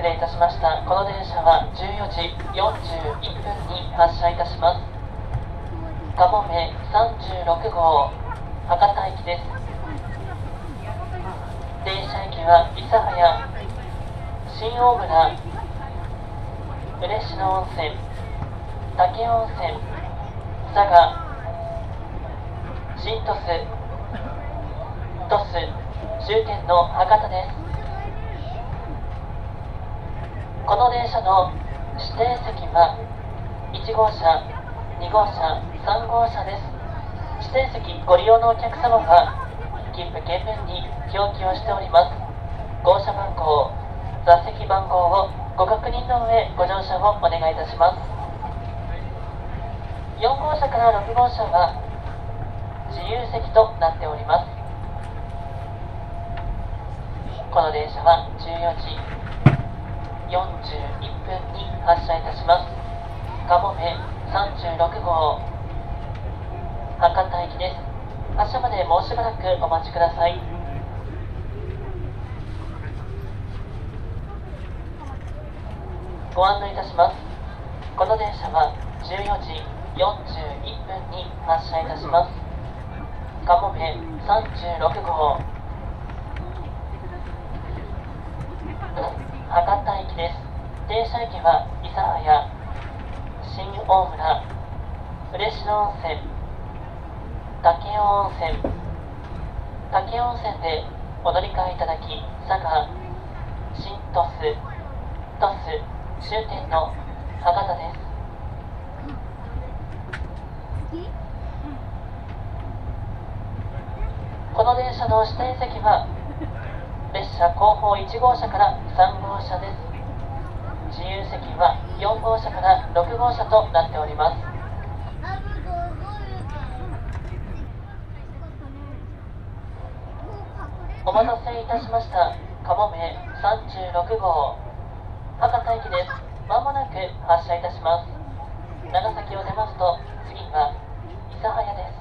失礼いたしました。この電車は14時41分に発車いたします。かもめ36号博多駅です。電車駅は諫早新大村嬉野温泉武温泉佐賀新鳥栖鳥栖終点の博多です。この電車の指定席は1号車2号車3号車です。指定席ご利用のお客様は切符券面に表記をしております。号車番号座席番号をご確認の上ご乗車をお願いいたします。4号車から6号車は自由席となっております。この電車は14時41分に発車いたします。かもめ36号。博多駅です。発車までもうしばらくお待ちください。ご案内いたします。この電車は14時41分に発車いたします。かもめ36号。博多駅です。停車駅は諫早新大村嬉野温泉武雄温泉武雄温泉でお乗り換えいただき佐賀新鳥栖鳥栖終点の博多です。この電車の指定席は列車後方1号車から3号車です。自由席は4号車から6号車となっております。お待たせいたしました。かもめ36号。博多駅です。まもなく発車いたします。長崎を出ますと次は諫早です。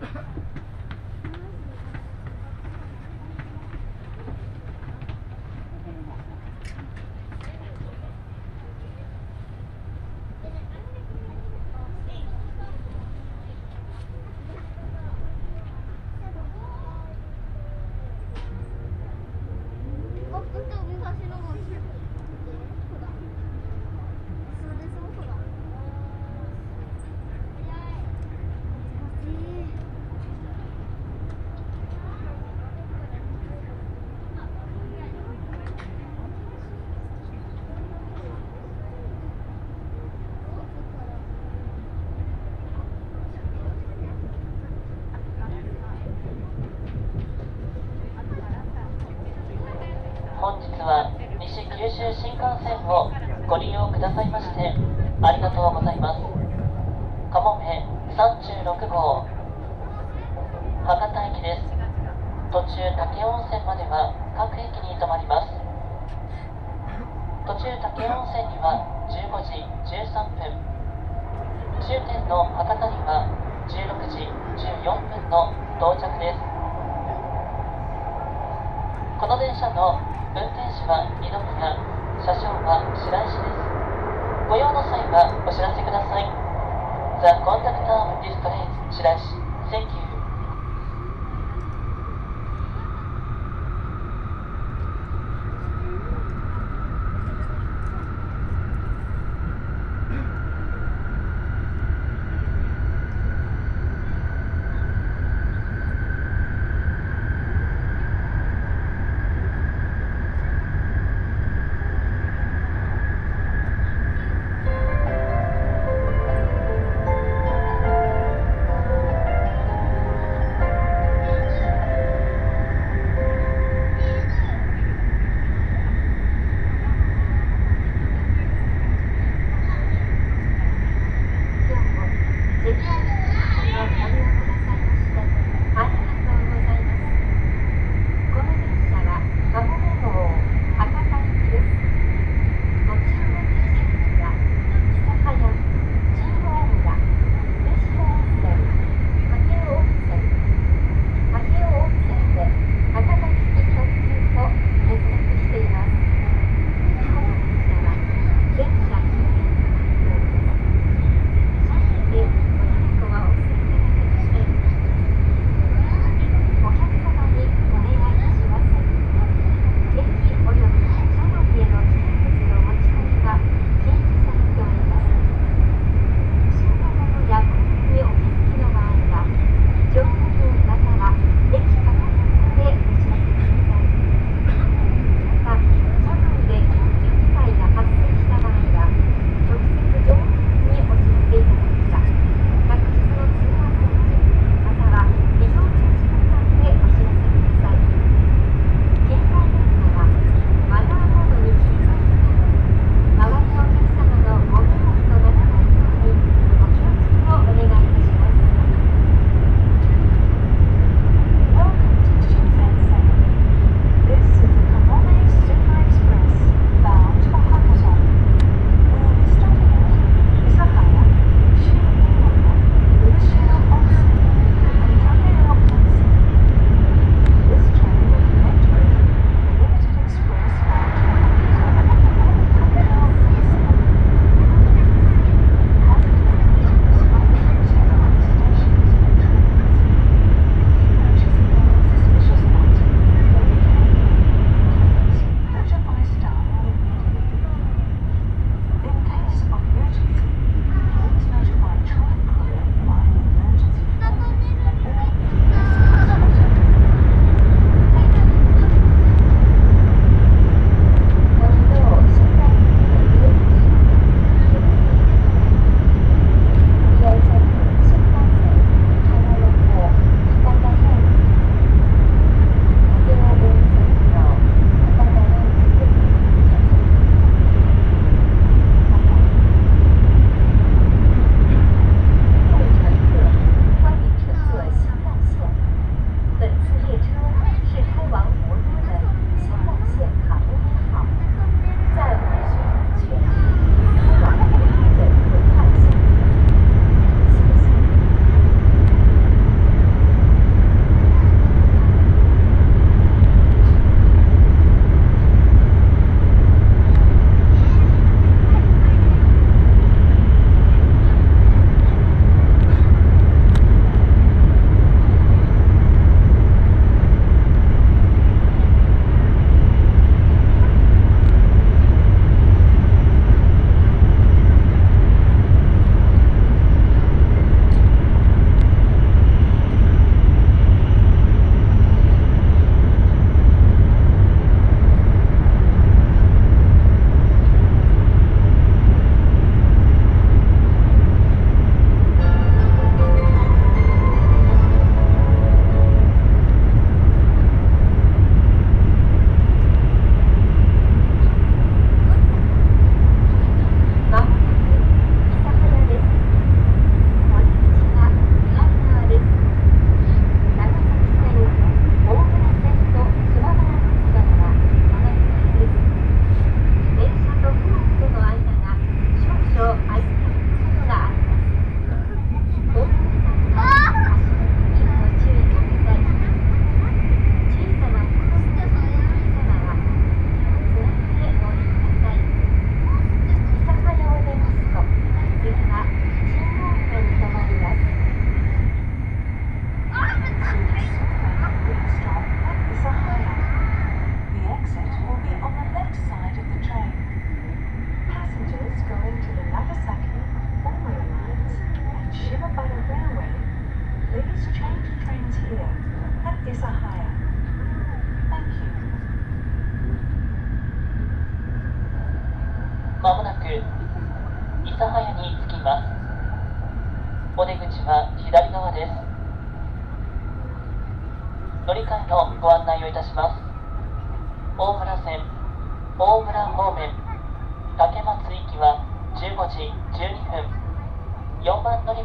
Ha ha.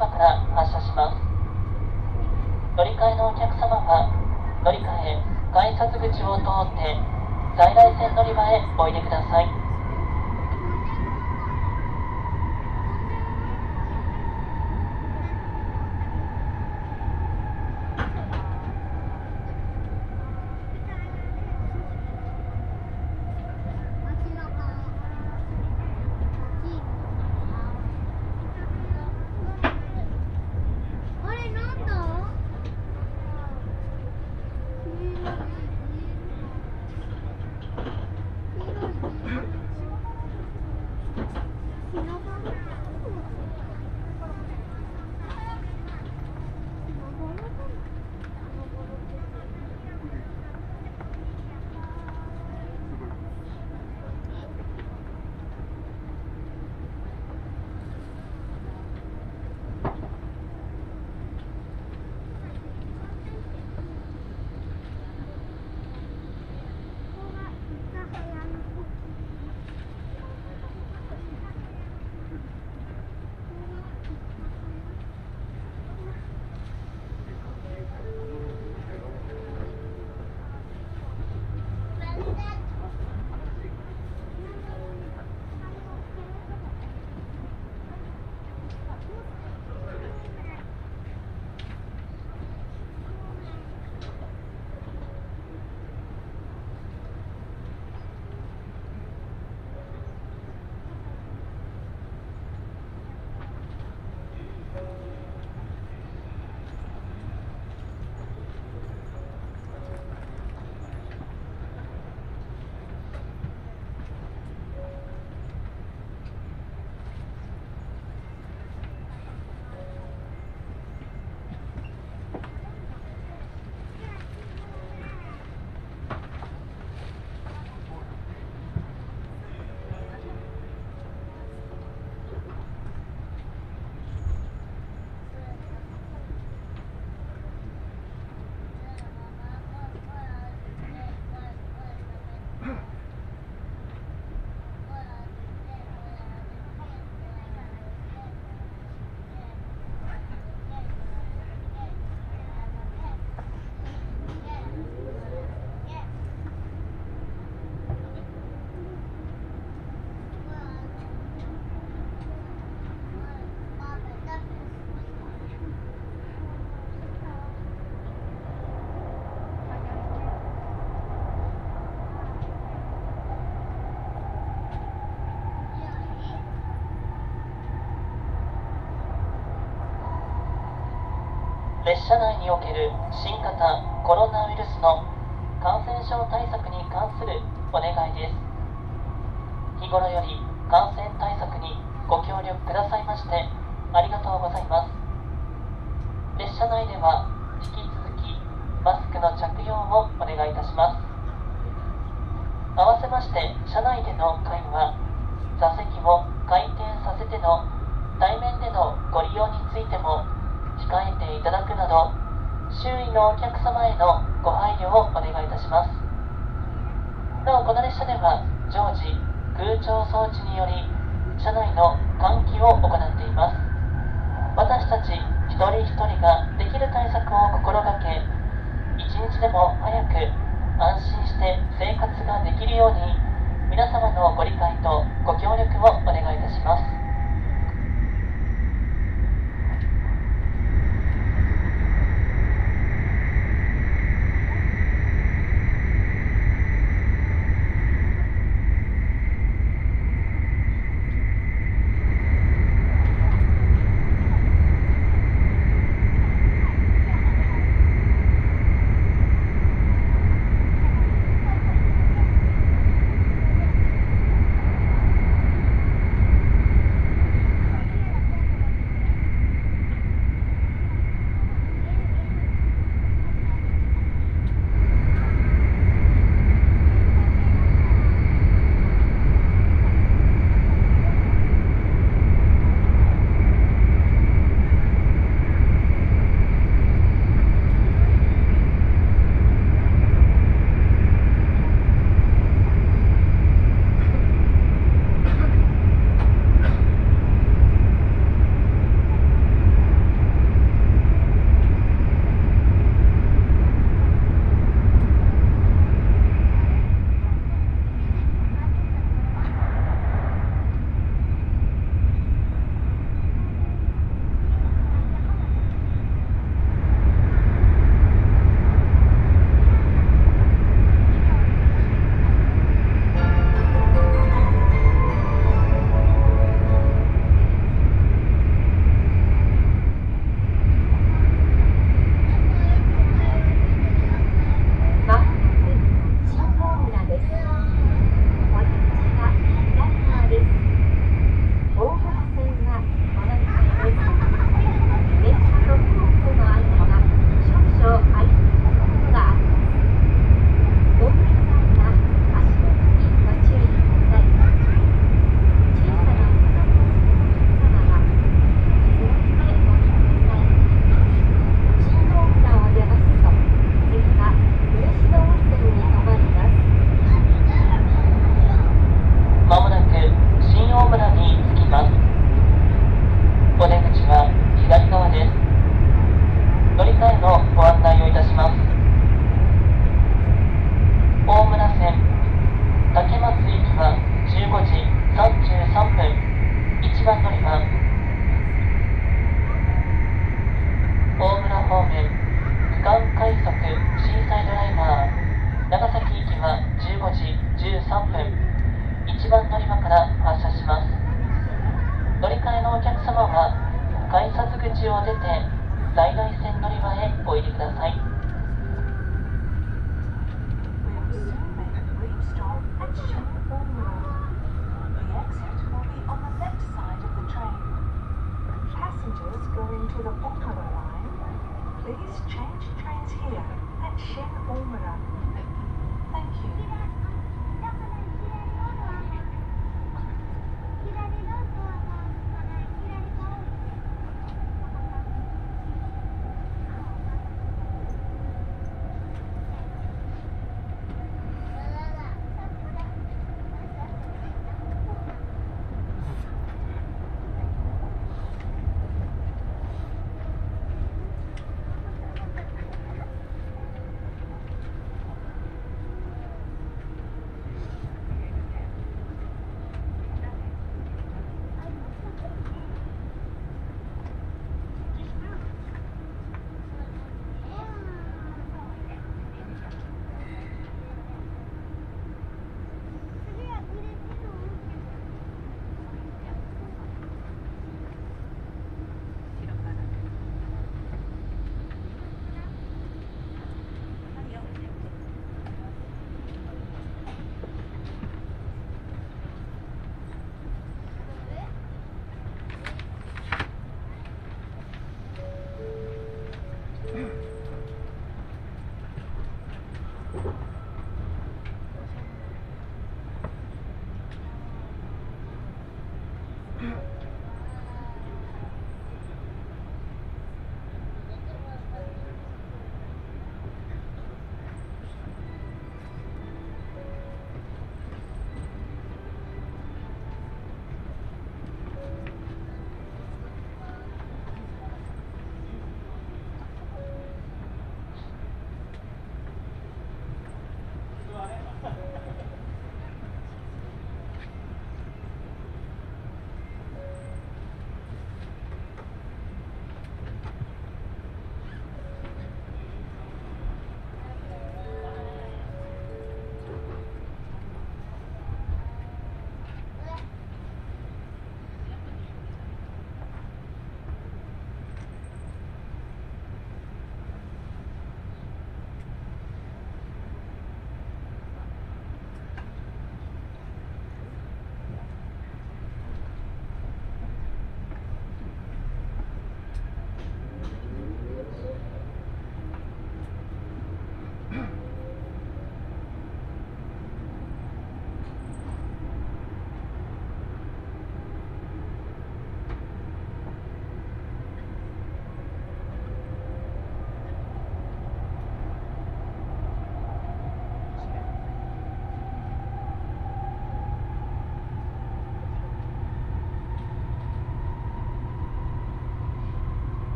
今から発車します。乗り換えのお客様は乗り換え改札口を通って在来線乗り場へおいでください。社内における新型コロナウイルスの感染症対策に関するお願いです。日頃より感染対策にご協力くださいましてありがとうございます列車内では引き続きマスクの着用をお願いいたします合わせまして車内での会話座席を回転させての対面でのご利用についても控えていただくなど周囲のお客様へのご配慮をお願いいたしますなおこの列車では常時空調装置により車内の換気を行っています。私たち一人一人ができる対策を心がけ一日でも早く安心して生活ができるように皆様のご理解とご協力をお願いいたします。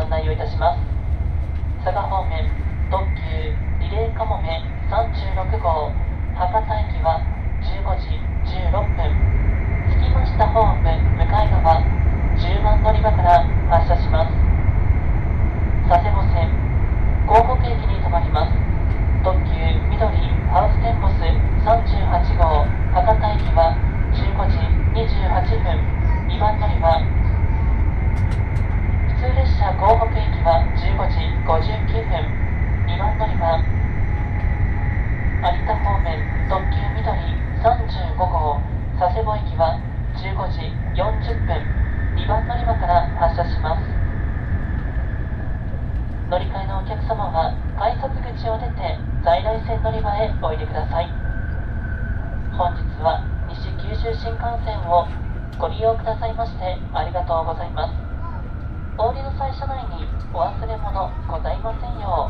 案内をいたします。佐賀方面特急リレーかもめ36号博多駅は15時16分。着きましたホーム向かい側10番乗り場から発車します。佐世保線港北駅に停まります。特急緑ハウステンボス38号博多駅は15時28分。2番乗り場。普通列車港北駅は15時59分。2番乗り場有田方面特急緑35号。佐世保駅は15時40分。2番乗り場から発車します。乗り換えのお客様は改札口を出て在来線乗り場へおいでください。本日は西九州新幹線をご利用くださいましてありがとうございます。お降りの際車内にお忘れ物ございませんよ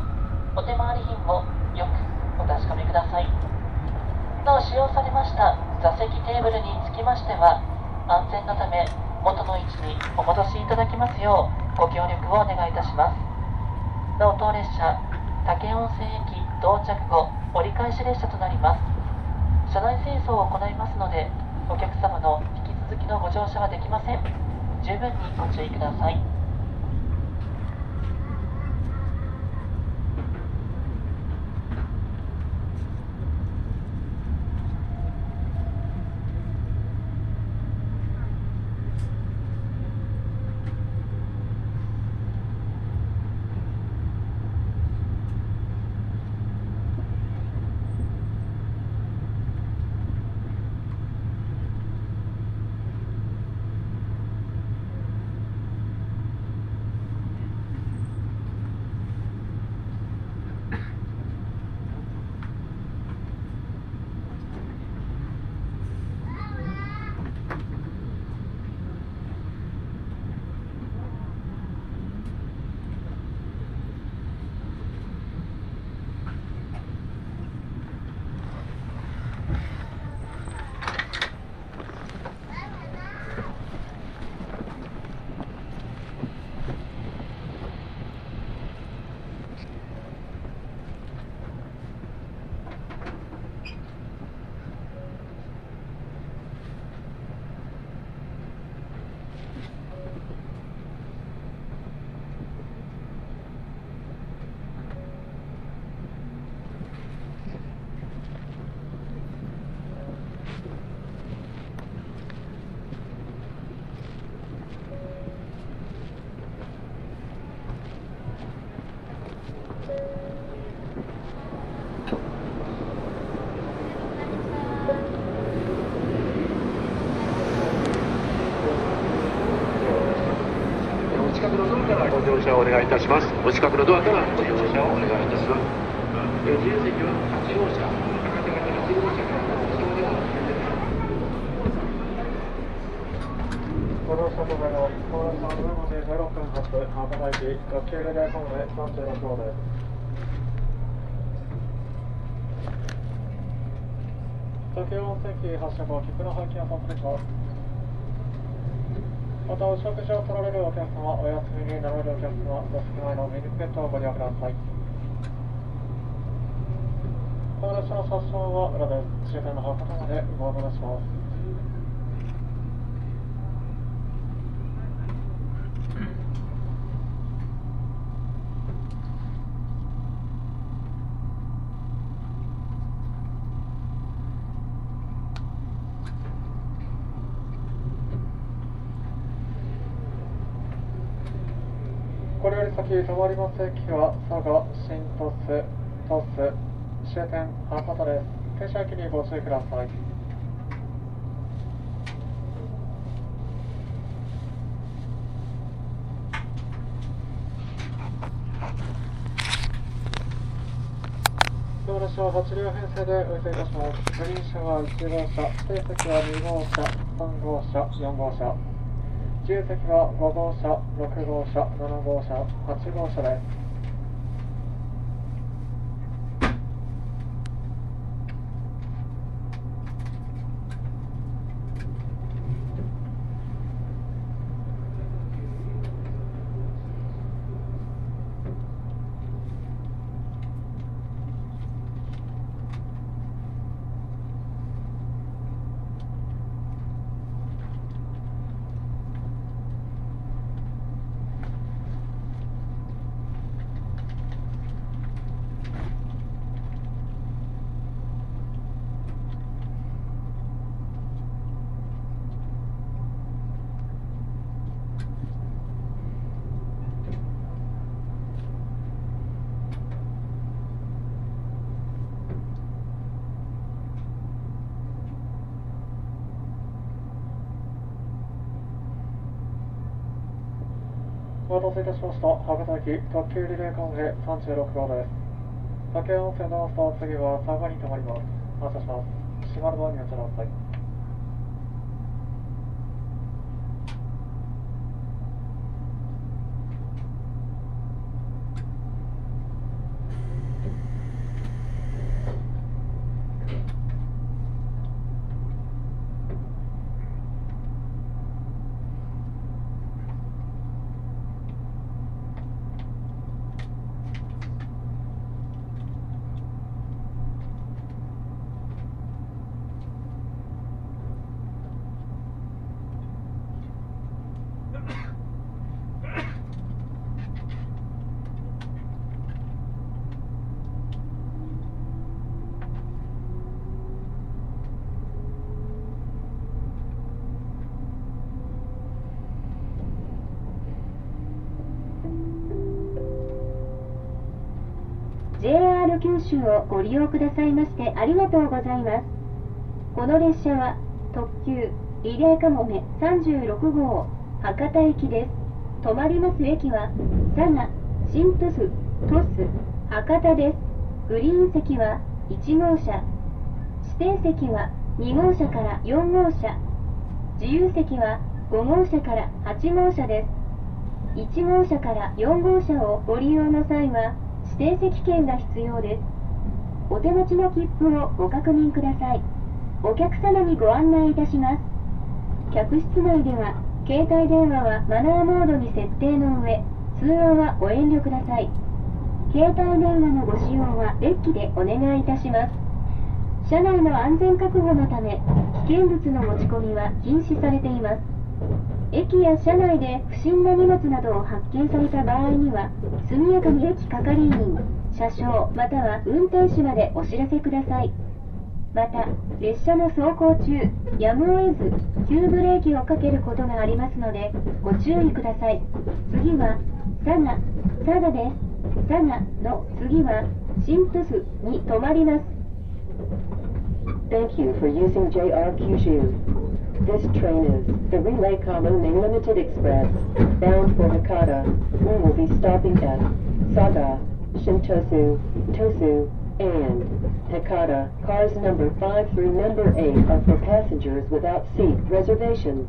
うお手回り品をよくお確かめください。なお使用されました座席テーブルにつきましては安全のため元の位置にお戻しいただきますようご協力をお願いいたします。なお当列車武温泉駅到着後折り返し列車となります。車内清掃を行いますのでお客様の引き続きのご乗車はできません。十分にご注意ください。乗車をお願いいたします。お近くのドアからご乗車をお願いいたします。自由席は8号車、博多型8号車から後ろでお待ちください。ご乗車の上の高田さん上まで0分発博多駅特急レレーコムで36号です武雄温泉駅発車後切符の廃棄が発生しますまたお食事を取られるお客様お休みになられるお客様座席前のミニペットをご利用ください。この列車の発車は裏で終点の博多までご案内しますこれより先止まります。駅は佐賀新鳥栖鳥栖終点博多です停車駅にご注意ください。道路車は8両編成で運転いたします。グリーン車は1号車指定席は2号車3号車4号車。自由席は5号車、6号車、7号車、8号車です。お待たせいたしました。博多駅特急リレーカンフェ36号です。竹温泉のスター次は佐賀に停まります。発車します。閉まるドアにお待ちください。をご利用くださいましてありがとうございます。この列車は特急リレーかもめ36号博多駅です。止まります駅は佐賀、新鳥栖、鳥栖、博多です。グリーン席は1号車、指定席は2号車から4号車、自由席は5号車から8号車です。1号車から4号車をご利用の際は指定席券が必要ですお手持ちの切符をご確認ください。お客様にご案内いたします。客室内では携帯電話はマナーモードに設定の上通話はご遠慮ください。携帯電話のご使用はデッキでお願いいたします。車内の安全確保のため危険物の持ち込みは禁止されています。駅や車内で不審な荷物などを発見された場合には速やかに駅係員車掌または運転手までお知らせくださいまた列車の走行中やむを得ず急ブレーキをかけることがありますのでご注意ください次は佐賀佐賀です佐賀の次は新鳥栖に停まります Thank you for using JR 九州 This train is the Relay Kamune Limited Express, bound for Hakata. We will be stopping at Saga, Shintosu, Tosu, and Hakata. Cars number 5 through number 8 are for passengers without seat reservations.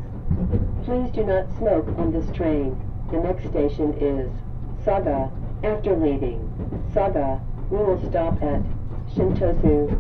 Please do not smoke on this train. The next station is Saga. After leaving Saga, we will stop at Shintosu.「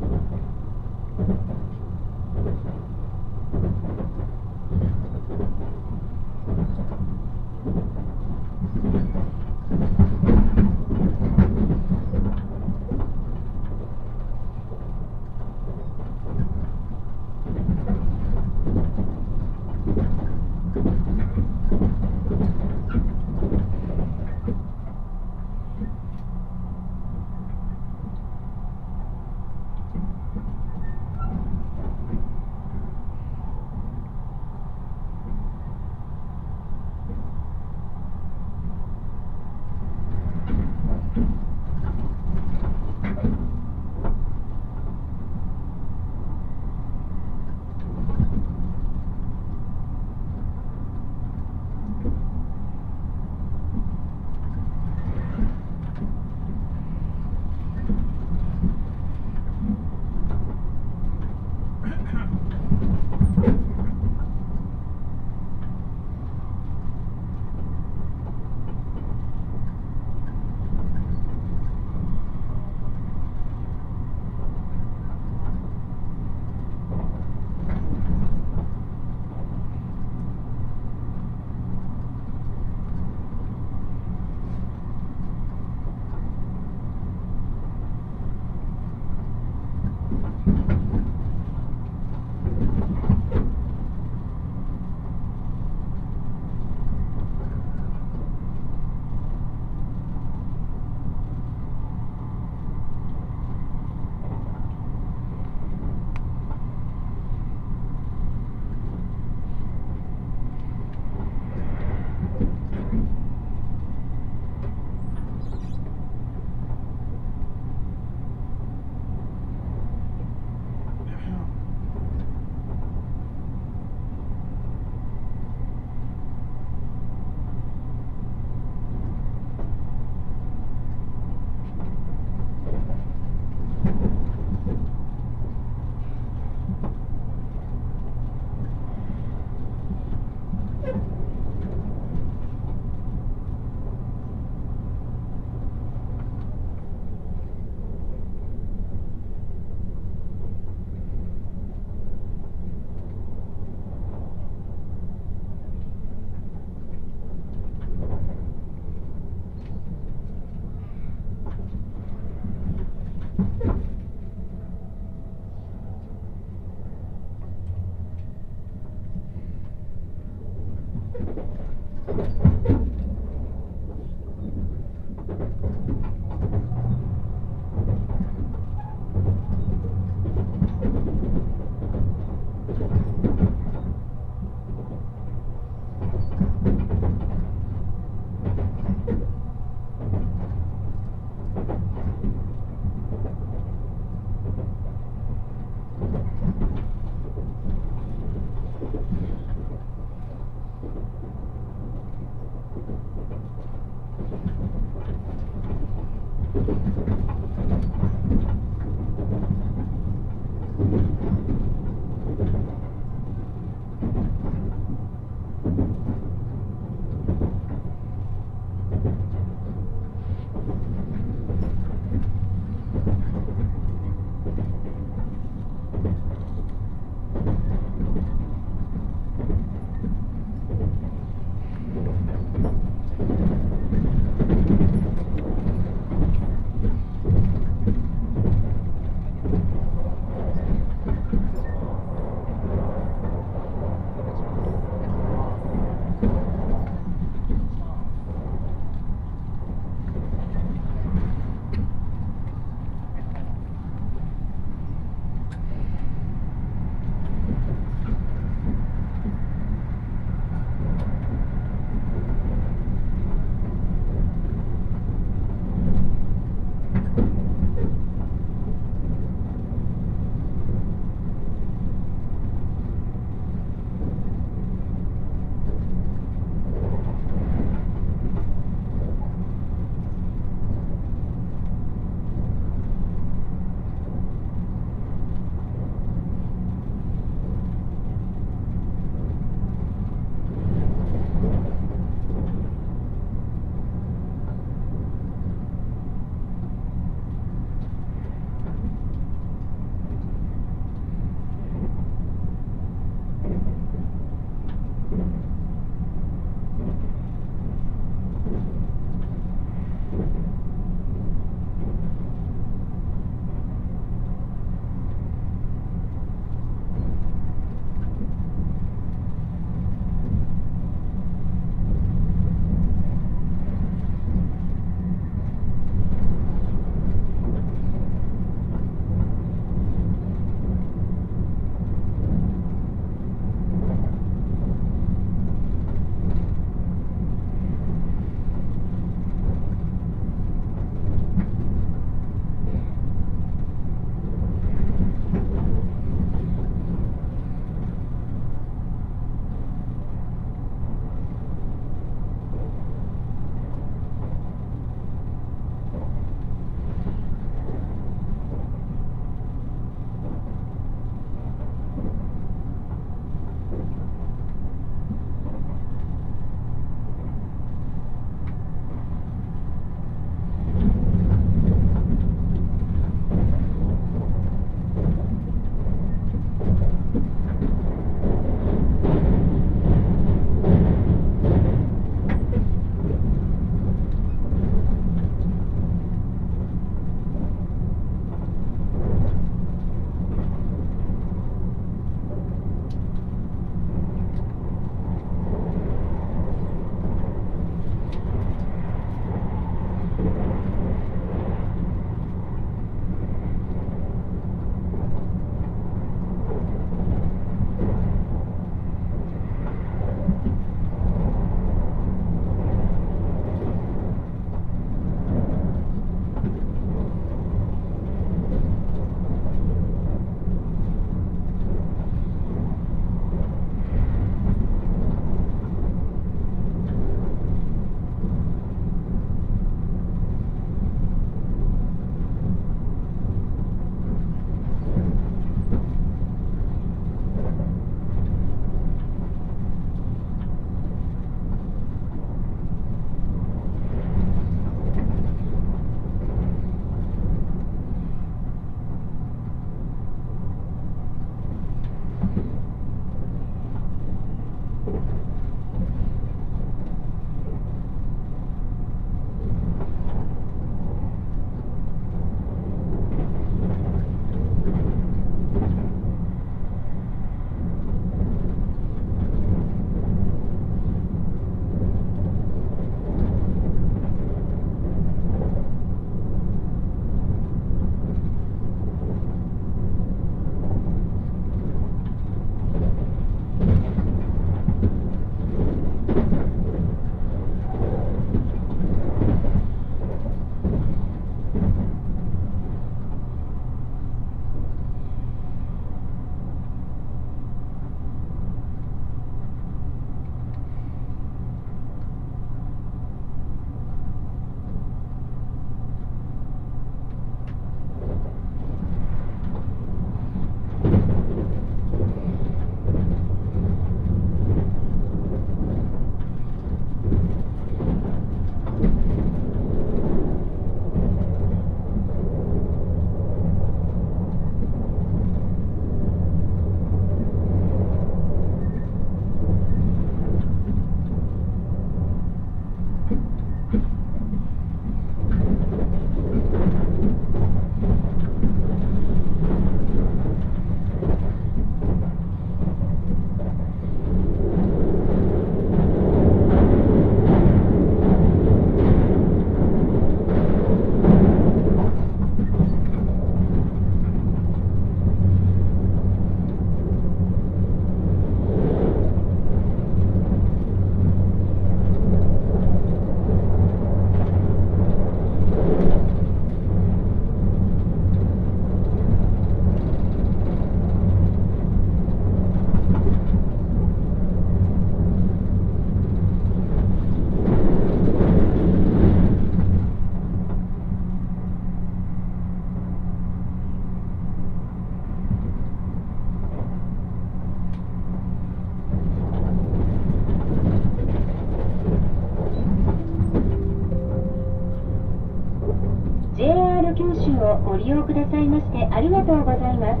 利用くださいましてありがとうございます。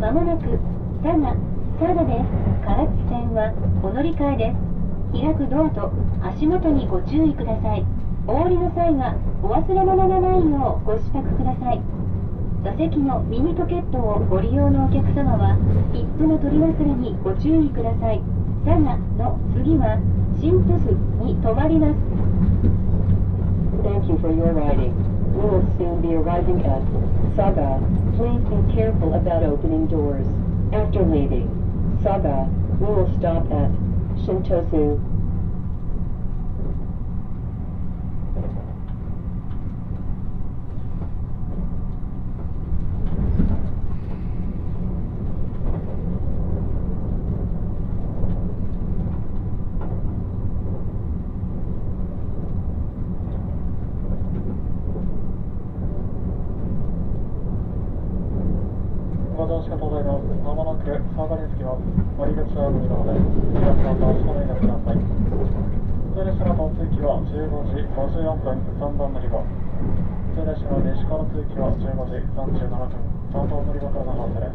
まもなく、佐賀、佐賀です。唐津線はお乗り換えです。開くドアと足元にご注意ください。お降りの際はお忘れ物がないようご支度ください。座席のミニポケットをご利用のお客様は、切符の取り忘れにご注意ください。佐賀の次は、新都市に停まります。Thank you for your riding. We will soon be arriving at Saga. Please be careful about opening doors. After leaving Saga, we will stop at Shintosu. ご乗車とございます。まもなく佐賀に着きます。割口は海なので、皆さんと足止めになってください。普通列車の到着は15時54分3番乗り場。普通列車の西から通期は15時37分3番乗り場からの発車です。